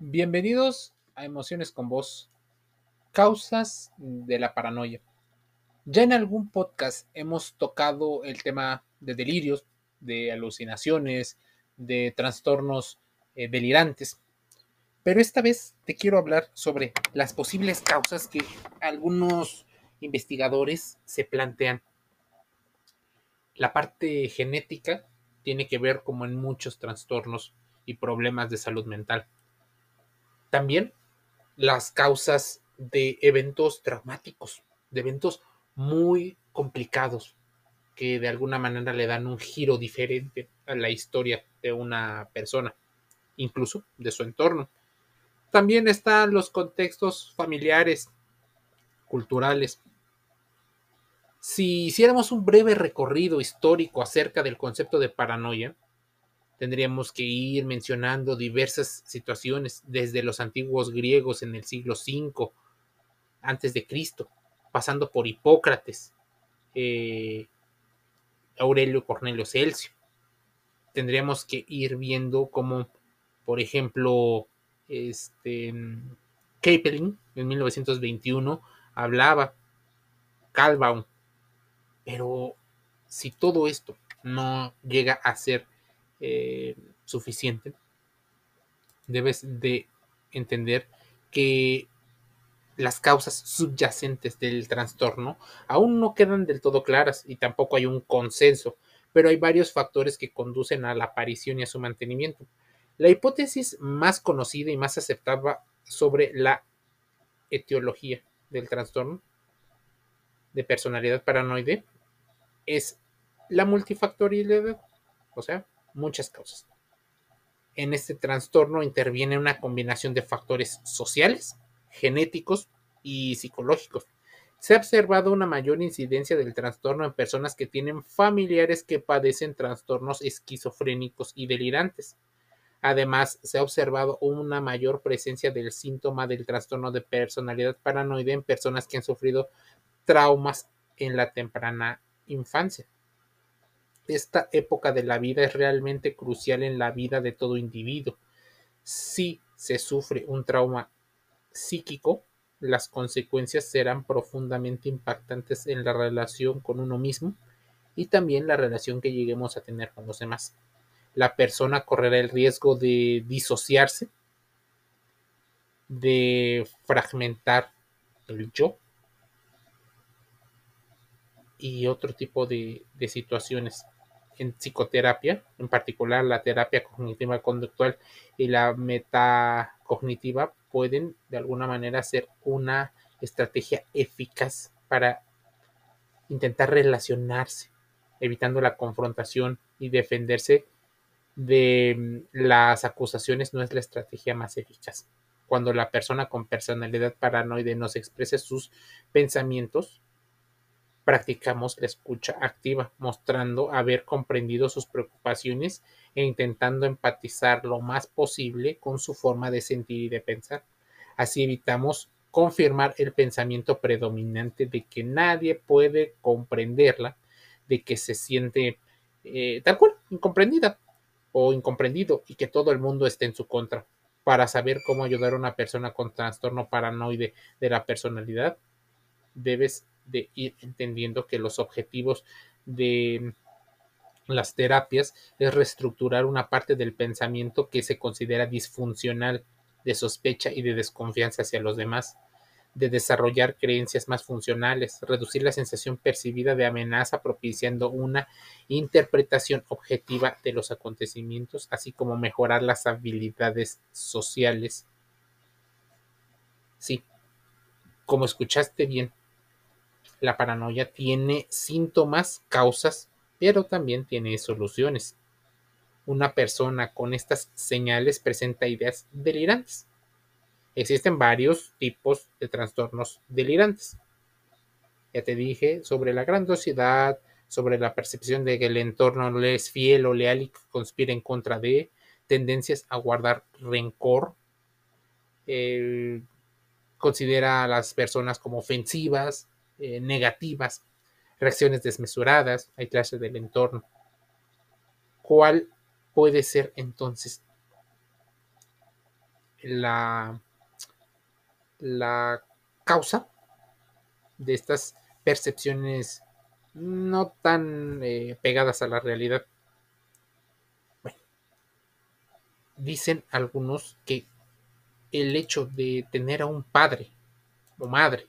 Bienvenidos a Emociones con Vos. Causas de la paranoia. Ya en algún podcast hemos tocado el tema de delirios, de alucinaciones, de trastornos eh, delirantes. Pero esta vez te quiero hablar sobre las posibles causas que algunos investigadores se plantean. La parte genética tiene que ver como en muchos trastornos y problemas de salud mental. También las causas de eventos traumáticos, de eventos muy complicados que de alguna manera le dan un giro diferente a la historia de una persona, incluso de su entorno. También están los contextos familiares, culturales. Si hiciéramos un breve recorrido histórico acerca del concepto de paranoia, tendríamos que ir mencionando diversas situaciones desde los antiguos griegos en el siglo V antes de Cristo, pasando por Hipócrates, eh, Aurelio Cornelio Celso. Tendríamos que ir viendo cómo, por ejemplo, este Kapelin en 1921 hablaba Calbaum, pero si todo esto no llega a ser eh, suficiente, debes de entender que las causas subyacentes del trastorno aún no quedan del todo claras y tampoco hay un consenso, pero hay varios factores que conducen a la aparición y a su mantenimiento. La hipótesis más conocida y más aceptada sobre la etiología del trastorno de personalidad paranoide es la multifactorialidad, o sea, muchas causas. En este trastorno interviene una combinación de factores sociales, genéticos y psicológicos. Se ha observado una mayor incidencia del trastorno en personas que tienen familiares que padecen trastornos esquizofrénicos y delirantes. Además, se ha observado una mayor presencia del síntoma del trastorno de personalidad paranoide en personas que han sufrido traumas en la temprana infancia esta época de la vida es realmente crucial en la vida de todo individuo. Si se sufre un trauma psíquico, las consecuencias serán profundamente impactantes en la relación con uno mismo y también la relación que lleguemos a tener con los demás. La persona correrá el riesgo de disociarse, de fragmentar el yo y otro tipo de, situaciones en psicoterapia, en particular la terapia cognitiva conductual y la metacognitiva, pueden de alguna manera ser una estrategia eficaz para intentar relacionarse, evitando la confrontación y defenderse de mm, las acusaciones no es la estrategia más eficaz. Cuando la persona con personalidad paranoide nos expresa sus pensamientos, practicamos la escucha activa, mostrando haber comprendido sus preocupaciones e intentando empatizar lo más posible con su forma de sentir y de pensar. Así evitamos confirmar el pensamiento predominante de que nadie puede comprenderla, de que se siente eh, tal cual, incomprendida o incomprendido y que todo el mundo esté en su contra. Para saber cómo ayudar a una persona con trastorno paranoide de la personalidad, debes de ir entendiendo que los objetivos de las terapias es reestructurar una parte del pensamiento que se considera disfuncional, de sospecha y de desconfianza hacia los demás, de desarrollar creencias más funcionales, reducir la sensación percibida de amenaza propiciando una interpretación objetiva de los acontecimientos, así como mejorar las habilidades sociales. Sí, como escuchaste bien, la paranoia tiene síntomas, causas, pero también tiene soluciones. Una persona con estas señales presenta ideas delirantes. Existen varios tipos de trastornos delirantes. Ya te dije sobre la grandiosidad, sobre la percepción de que el entorno no es fiel o leal y conspira en contra de, tendencias a guardar rencor, considera a las personas como ofensivas, eh, negativas, reacciones desmesuradas, hay clases del entorno. ¿Cuál puede ser entonces la, la causa de estas percepciones no tan eh, pegadas a la realidad. Bueno, dicen algunos que el hecho de tener a un padre o madre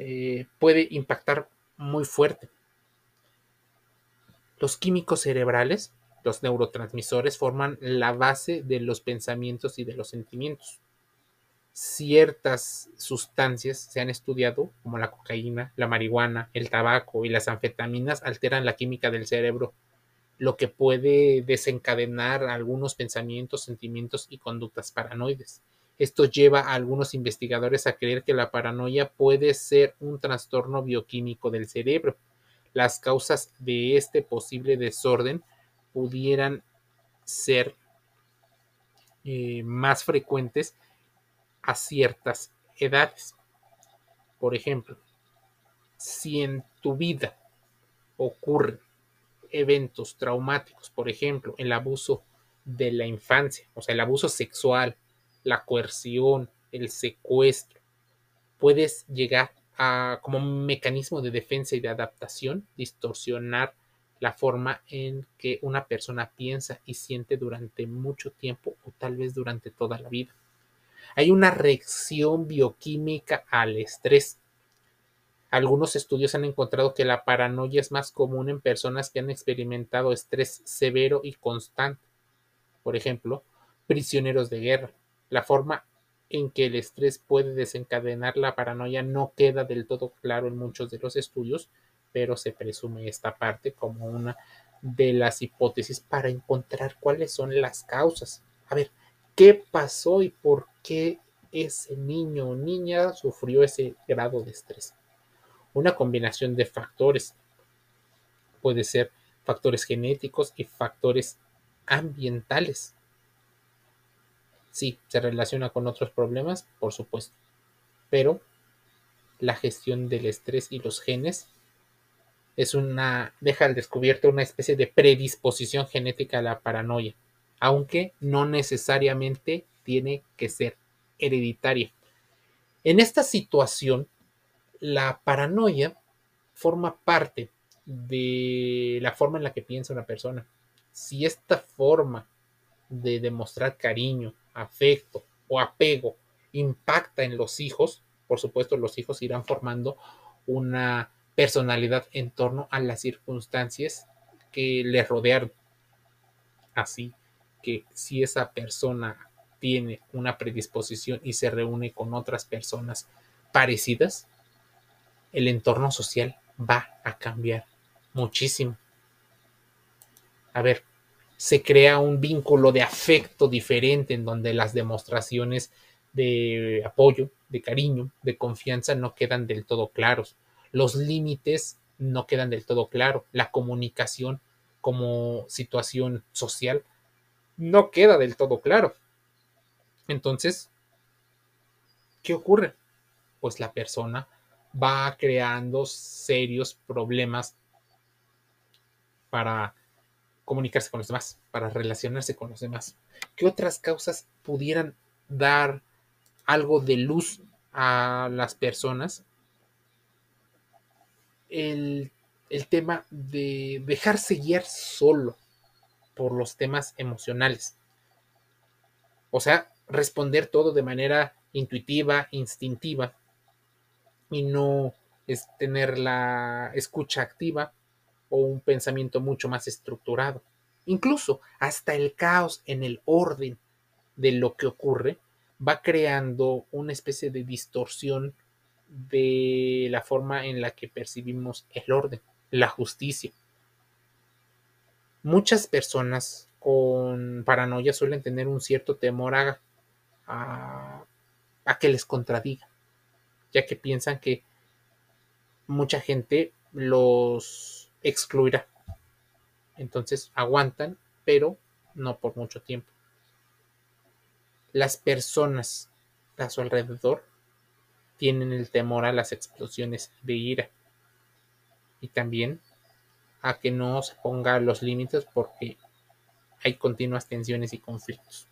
eh, puede impactar muy fuerte. Los químicos cerebrales, los neurotransmisores, forman la base de los pensamientos y de los sentimientos ciertas sustancias se han estudiado, como la cocaína, la marihuana, el tabaco y las anfetaminas, alteran la química del cerebro, lo que puede desencadenar algunos pensamientos, sentimientos y conductas paranoides. Esto lleva a algunos investigadores a creer que la paranoia puede ser un trastorno bioquímico del cerebro. Las causas de este posible desorden pudieran ser eh, más frecuentes a ciertas edades. Por ejemplo, si en tu vida ocurren eventos traumáticos, por ejemplo, el abuso de la infancia, o sea, el abuso sexual, la coerción, el secuestro, puedes llegar a, como un mecanismo de defensa y de adaptación, distorsionar la forma en que una persona piensa y siente durante mucho tiempo o tal vez durante toda la vida. Hay una reacción bioquímica al estrés. Algunos estudios han encontrado que la paranoia es más común en personas que han experimentado estrés severo y constante. Por ejemplo, prisioneros de guerra. La forma en que el estrés puede desencadenar la paranoia no queda del todo claro en muchos de los estudios, pero se presume esta parte como una de las hipótesis para encontrar cuáles son las causas. A ver, ¿qué pasó y por qué ese niño o niña sufrió ese grado de estrés. Una combinación de factores. Puede ser factores genéticos y factores ambientales. Sí, se relaciona con otros problemas, por supuesto. Pero la gestión del estrés y los genes es una deja al descubierto una especie de predisposición genética a la paranoia, aunque no necesariamente tiene que ser hereditaria. En esta situación, la paranoia forma parte de la forma en la que piensa una persona. Si esta forma de demostrar cariño, afecto o apego impacta en los hijos, por supuesto los hijos irán formando una personalidad en torno a las circunstancias que les rodearon. Así que si esa persona tiene una predisposición y se reúne con otras personas parecidas, el entorno social va a cambiar muchísimo. A ver, se crea un vínculo de afecto diferente en donde las demostraciones de apoyo, de cariño, de confianza no quedan del todo claros. Los límites no quedan del todo claros. La comunicación como situación social no queda del todo claro. Entonces, ¿qué ocurre? Pues la persona va creando serios problemas para comunicarse con los demás, para relacionarse con los demás. ¿Qué otras causas pudieran dar algo de luz a las personas? El, el tema de dejarse guiar solo por los temas emocionales. O sea, responder todo de manera intuitiva, instintiva, y no es tener la escucha activa o un pensamiento mucho más estructurado. Incluso hasta el caos en el orden de lo que ocurre va creando una especie de distorsión de la forma en la que percibimos el orden, la justicia. Muchas personas con paranoia suelen tener un cierto temor a que les contradiga, ya que piensan que mucha gente los excluirá. Entonces aguantan, pero no por mucho tiempo. Las personas a su alrededor tienen el temor a las explosiones de ira y también a que no se ponga los límites porque hay continuas tensiones y conflictos.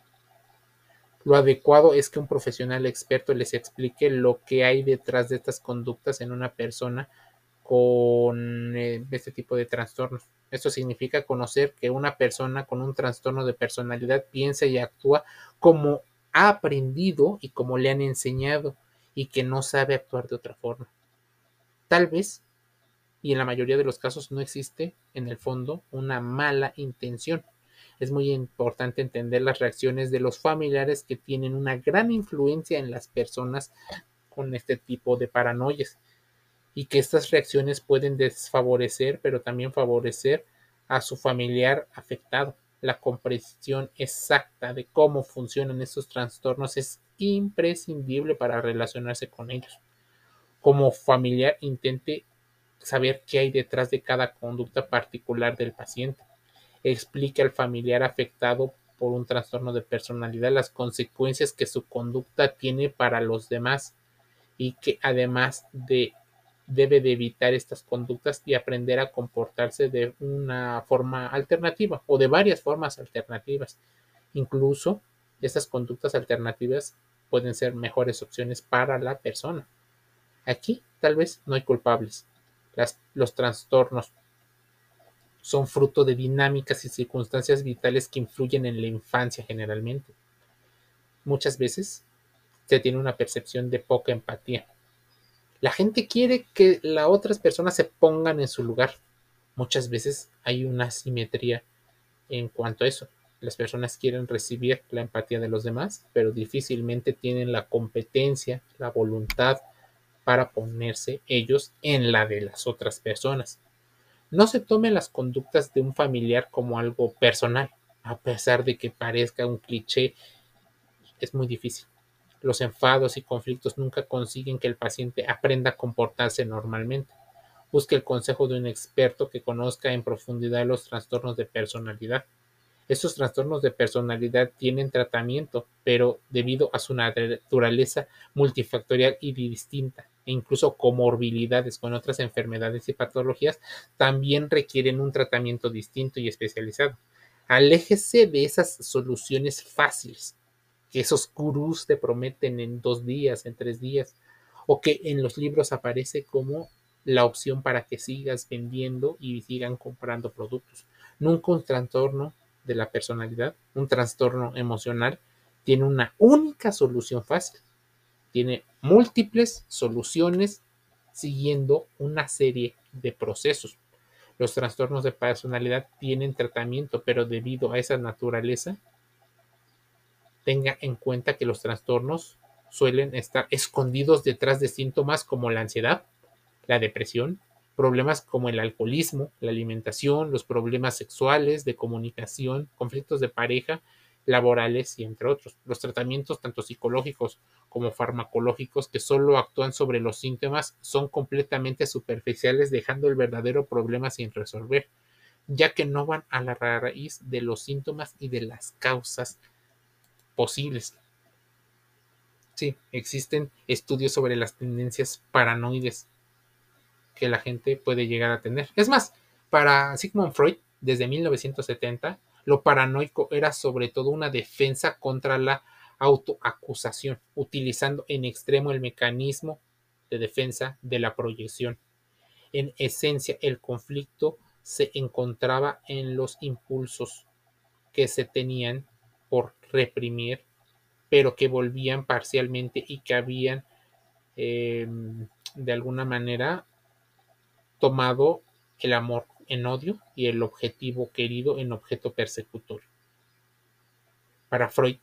Lo adecuado es que un profesional experto les explique lo que hay detrás de estas conductas en una persona con eh, este tipo de trastornos. Esto significa conocer que una persona con un trastorno de personalidad piensa y actúa como ha aprendido y como le han enseñado y que no sabe actuar de otra forma. Tal vez, y en la mayoría de los casos no existe en el fondo una mala intención. Es muy importante entender las reacciones de los familiares que tienen una gran influencia en las personas con este tipo de paranoias y que estas reacciones pueden desfavorecer, pero también favorecer a su familiar afectado. La comprensión exacta de cómo funcionan estos trastornos es imprescindible para relacionarse con ellos. Como familiar, intente saber qué hay detrás de cada conducta particular del paciente. Explique al familiar afectado por un trastorno de personalidad las consecuencias que su conducta tiene para los demás y que además de debe de evitar estas conductas y aprender a comportarse de una forma alternativa o de varias formas alternativas. Incluso estas conductas alternativas pueden ser mejores opciones para la persona. Aquí tal vez no hay culpables. los trastornos son fruto de dinámicas y circunstancias vitales que influyen en la infancia generalmente. Muchas veces se tiene una percepción de poca empatía la gente quiere que las otras personas se pongan en su lugar. Muchas veces hay una simetría en cuanto a eso. Las personas quieren recibir la empatía de los demás, pero difícilmente tienen la competencia, la voluntad para ponerse ellos en la de las otras personas. No se tomen las conductas de un familiar como algo personal, a pesar de que parezca un cliché, es muy difícil. Los enfados y conflictos nunca consiguen que el paciente aprenda a comportarse normalmente. Busque el consejo de un experto que conozca en profundidad los trastornos de personalidad. Estos trastornos de personalidad tienen tratamiento, pero debido a su naturaleza multifactorial y distinta, e incluso comorbilidades con otras enfermedades y patologías, también requieren un tratamiento distinto y especializado. Aléjese de esas soluciones fáciles que esos gurús te prometen en dos días, en tres días, o que en los libros aparece como la opción para que sigas vendiendo y sigan comprando productos. Nunca un trastorno de la personalidad, un trastorno emocional, tiene una única solución fácil. Tiene múltiples soluciones siguiendo una serie de procesos. Los trastornos de personalidad tienen tratamiento, pero debido a esa naturaleza, tenga en cuenta que los trastornos suelen estar escondidos detrás de síntomas como la ansiedad, la depresión, problemas como el alcoholismo, la alimentación, los problemas sexuales, de comunicación, conflictos de pareja, laborales y entre otros. Los tratamientos tanto psicológicos como farmacológicos que solo actúan sobre los síntomas son completamente superficiales dejando el verdadero problema sin resolver, ya que no van a la raíz de los síntomas y de las causas posibles. Sí, existen estudios sobre las tendencias paranoides que la gente puede llegar a tener. Es más, para Sigmund Freud, desde 1970, lo paranoico era sobre todo una defensa contra la autoacusación, utilizando en extremo el mecanismo de defensa de la proyección. En esencia, el conflicto se encontraba en los impulsos que se tenían por reprimir, pero que volvían parcialmente y que habían em, de alguna manera tomado el amor en odio y el objetivo querido en objeto persecutor. Para Freud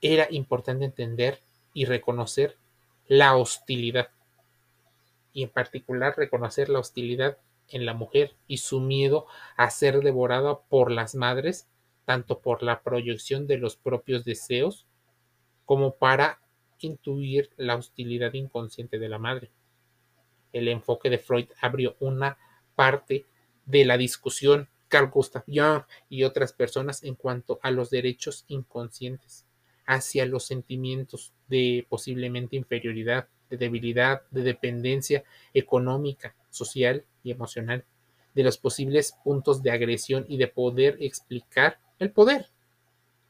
era importante entender y reconocer la hostilidad y en particular reconocer la hostilidad en la mujer y su miedo a ser devorada por las madres tanto por la proyección de los propios deseos como para intuir la hostilidad inconsciente de la madre. El enfoque de Freud abrió una parte de la discusión Carl Gustav Jung y otras personas en cuanto a los derechos inconscientes hacia los sentimientos de posiblemente inferioridad, de debilidad, de dependencia económica, social y emocional, de los posibles puntos de agresión y de poder explicar el poder.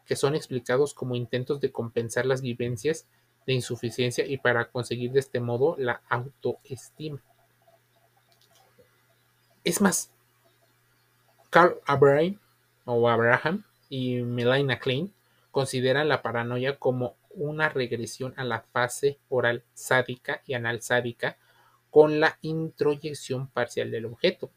que son explicados como intentos de compensar las vivencias de insuficiencia y para conseguir de este modo la autoestima. Es más, Carl Abraham, o Abraham y Melina Klein consideran la paranoia como una regresión a la fase oral sádica y anal sádica con la introyección parcial del objeto.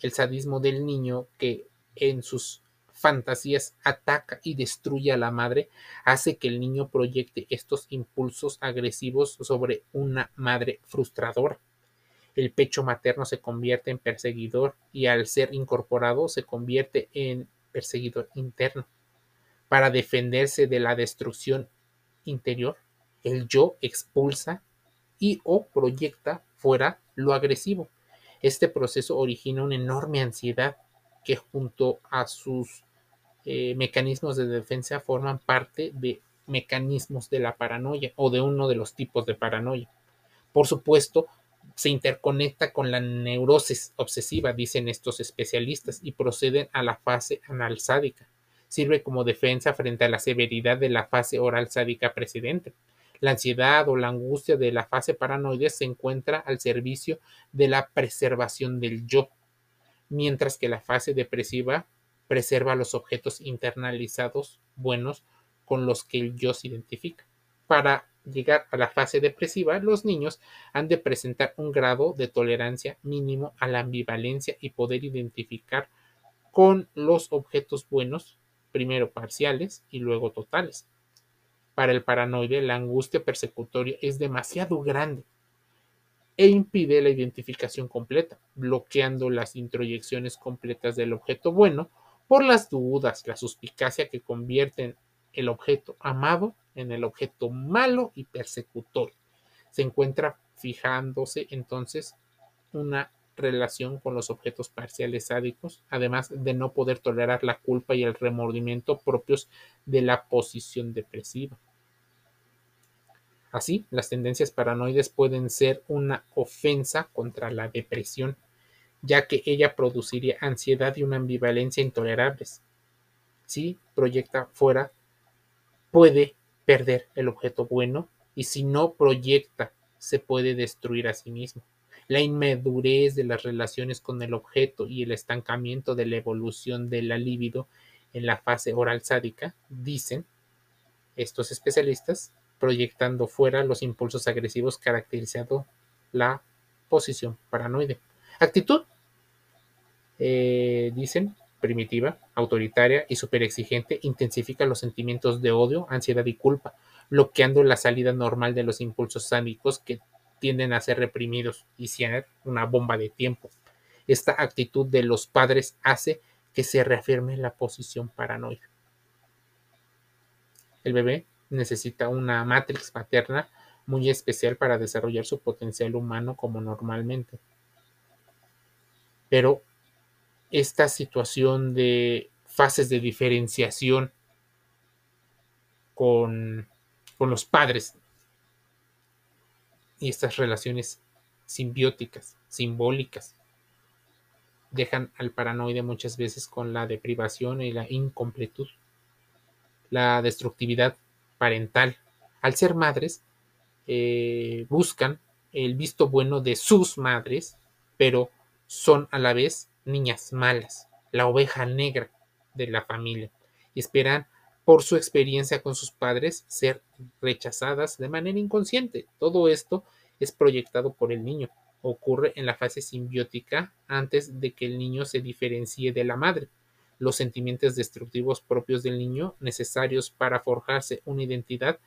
El sadismo del niño que en sus fantasías ataca y destruye a la madre hace que el niño proyecte estos impulsos agresivos sobre una madre frustradora. El pecho materno se convierte en perseguidor y al ser incorporado se convierte en perseguidor interno. Para defenderse de la destrucción interior, el yo expulsa y o proyecta fuera lo agresivo. Este proceso origina una enorme ansiedad que junto a sus eh, mecanismos de defensa forman parte de mecanismos de la paranoia o de uno de los tipos de paranoia. Por supuesto, se interconecta con la neurosis obsesiva, dicen estos especialistas, y proceden a la fase anal sádica. Sirve como defensa frente a la severidad de la fase oral sádica precedente. La ansiedad o la angustia de la fase paranoide se encuentra al servicio de la preservación del yo, mientras que la fase depresiva preserva los objetos internalizados buenos con los que el yo se identifica. Para llegar a la fase depresiva, los niños han de presentar un grado de tolerancia mínimo a la ambivalencia y poder identificar con los objetos buenos, primero parciales y luego totales. Para el paranoide, la angustia persecutoria es demasiado grande e impide la identificación completa, bloqueando las introyecciones completas del objeto bueno por las dudas, la suspicacia que convierten el objeto amado en el objeto malo y persecutor. Se encuentra fijándose entonces una relación con los objetos parciales sádicos, además de no poder tolerar la culpa y el remordimiento propios de la posición depresiva. Así, las tendencias paranoides pueden ser una ofensa contra la depresión, ya que ella produciría ansiedad y una ambivalencia intolerables. Si proyecta fuera, puede perder el objeto bueno y si no proyecta, se puede destruir a sí mismo. La inmadurez de las relaciones con el objeto y el estancamiento de la evolución de la libido en la fase oral sádica, dicen estos especialistas, proyectando fuera los impulsos agresivos caracterizando la posición paranoide. Actitud, eh, dicen, primitiva, autoritaria y superexigente, intensifica los sentimientos de odio, ansiedad y culpa, bloqueando la salida normal de los impulsos sánicos que tienden a ser reprimidos y ser una bomba de tiempo. Esta actitud de los padres hace que se reafirme la posición paranoide. El bebé necesita una matrix materna muy especial para desarrollar su potencial humano como normalmente. Pero esta situación de fases de diferenciación con, con los padres y estas relaciones simbióticas, simbólicas, dejan al paranoide muchas veces con la deprivación y la incompletud, la destructividad parental. Al ser madres, eh, buscan el visto bueno de sus madres, pero son a la vez niñas malas, la oveja negra de la familia, y esperan por su experiencia con sus padres ser rechazadas de manera inconsciente. Todo esto es proyectado por el niño. Ocurre en la fase simbiótica antes de que el niño se diferencie de la madre. Los sentimientos destructivos propios del niño, necesarios para forjarse una identidad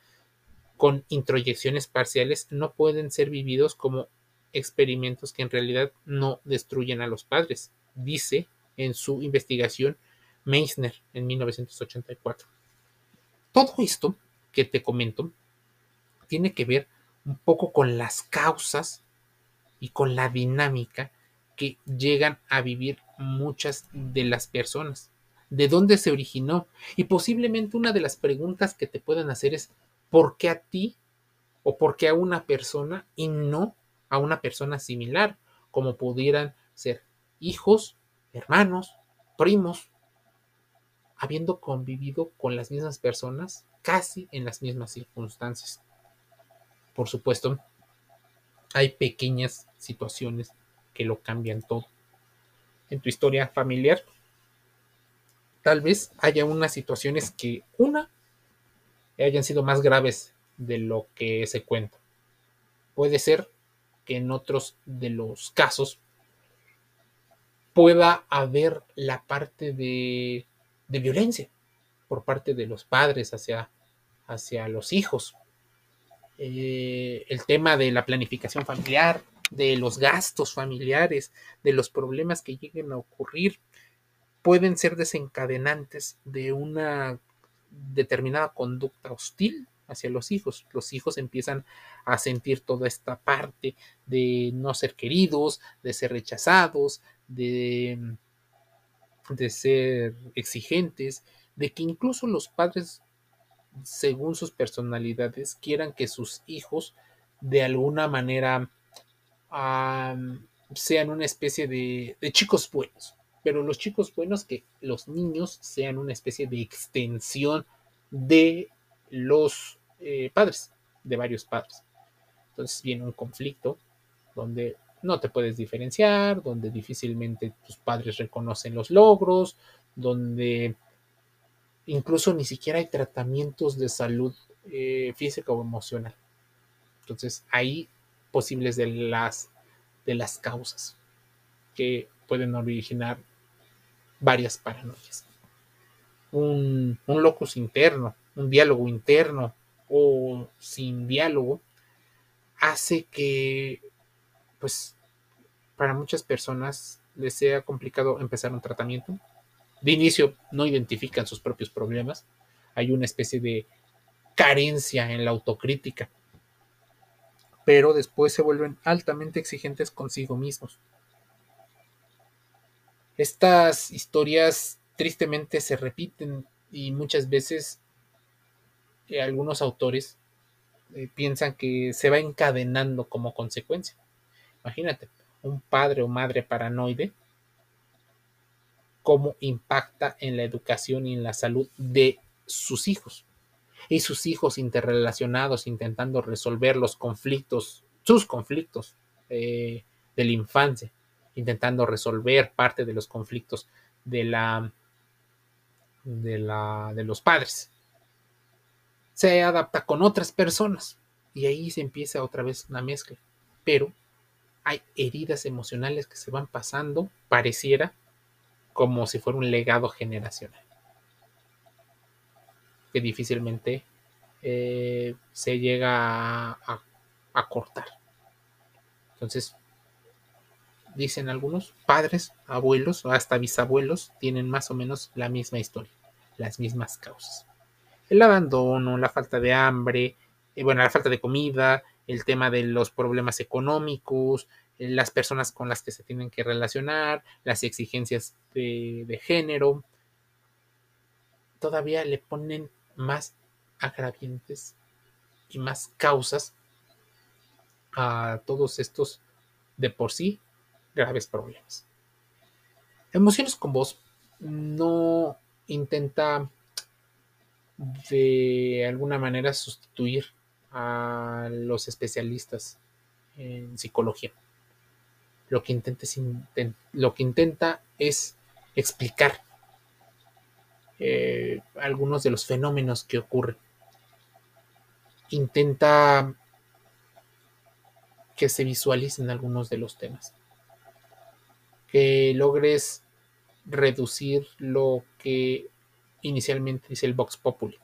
con introyecciones parciales, no pueden ser vividos como experimentos que en realidad no destruyen a los padres, dice en su investigación Meissner en 1984. Todo esto que te comento tiene que ver un poco con las causas y con la dinámica que llegan a vivir muchas de las personas. ¿De dónde se originó? Y posiblemente una de las preguntas que te puedan hacer es ¿por qué a ti o por qué a una persona y no a una persona similar, como pudieran ser hijos, hermanos, primos, habiendo convivido con las mismas personas casi en las mismas circunstancias. Por supuesto, hay pequeñas situaciones que lo cambian todo. En tu historia familiar, tal vez haya unas situaciones que, una, hayan sido más graves de lo que se cuenta. Puede ser que en otros de los casos pueda haber la parte de, violencia por parte de los padres hacia, hacia los hijos. Eh, el tema de la planificación familiar, de los gastos familiares, de los problemas que lleguen a ocurrir, pueden ser desencadenantes de una determinada conducta hostil hacia los hijos. Los hijos empiezan a sentir toda esta parte de no ser queridos, de ser rechazados, de, de ser exigentes, de que incluso los padres, según sus personalidades, quieran que sus hijos de alguna manera sean una especie de, de chicos buenos. Pero los chicos buenos, que los niños sean una especie de extensión de los eh, padres, de varios padres. Entonces viene un conflicto donde no te puedes diferenciar, donde difícilmente tus padres reconocen los logros, donde incluso ni siquiera hay tratamientos de salud eh, física o emocional. Entonces, hay posibles de las, de las causas que pueden originar varias paranoias. Un, un locus interno, un diálogo interno, o sin diálogo hace que, pues, para muchas personas les sea complicado empezar un tratamiento. De inicio no identifican sus propios problemas. Hay una especie de carencia en la autocrítica. Pero después se vuelven altamente exigentes consigo mismos. Estas historias tristemente se repiten y muchas veces algunos autores eh, piensan que se va encadenando como consecuencia. Imagínate, un padre o madre paranoide, cómo impacta en la educación y en la salud de sus hijos. Y sus hijos interrelacionados, intentando resolver los conflictos, sus conflictos eh, de la infancia, intentando resolver parte de los conflictos de la de la de los padres se adapta con otras personas y ahí se empieza otra vez una mezcla. Pero hay heridas emocionales que se van pasando, pareciera como si fuera un legado generacional, que difícilmente eh, se llega a, cortar. Entonces, dicen algunos, padres, abuelos, hasta bisabuelos, tienen más o menos la misma historia, las mismas causas el abandono, la falta de hambre, eh, bueno, la falta de comida, el tema de los problemas económicos, eh, las personas con las que se tienen que relacionar, las exigencias de, género, todavía le ponen más agravientes y más causas a todos estos de por sí graves problemas. Emociones con voz no intenta de alguna manera sustituir a los especialistas en psicología. Lo que intenta es, explicar eh, algunos de los fenómenos que ocurren. Intenta que se visualicen algunos de los temas. Que logres reducir lo que inicialmente dice el Vox Populi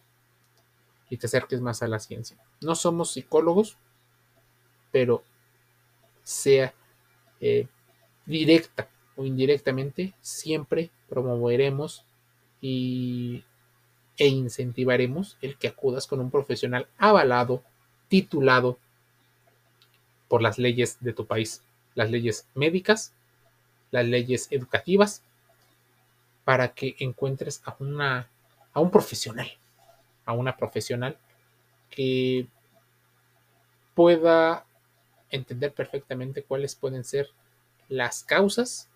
y te acerques más a la ciencia. No somos psicólogos, pero sea eh, directa o indirectamente, siempre promoveremos y, e incentivaremos el que acudas con un profesional avalado, titulado por las leyes de tu país, las leyes médicas, las leyes educativas para que encuentres a, una, a un profesional, a una profesional que pueda entender perfectamente cuáles pueden ser las causas,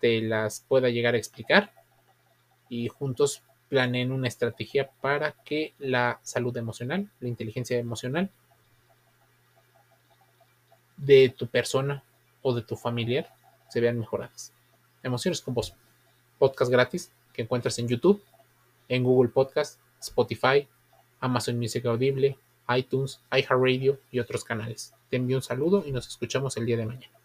te las pueda llegar a explicar y juntos planeen una estrategia para que la salud emocional, la inteligencia emocional de tu persona o de tu familiar se vean mejoradas. Emociones con. Podcast gratis que encuentras en YouTube, en Google Podcast, Spotify, Amazon Music Audible, iTunes, iHeartRadio y otros canales. Te envío un saludo y nos escuchamos el día de mañana.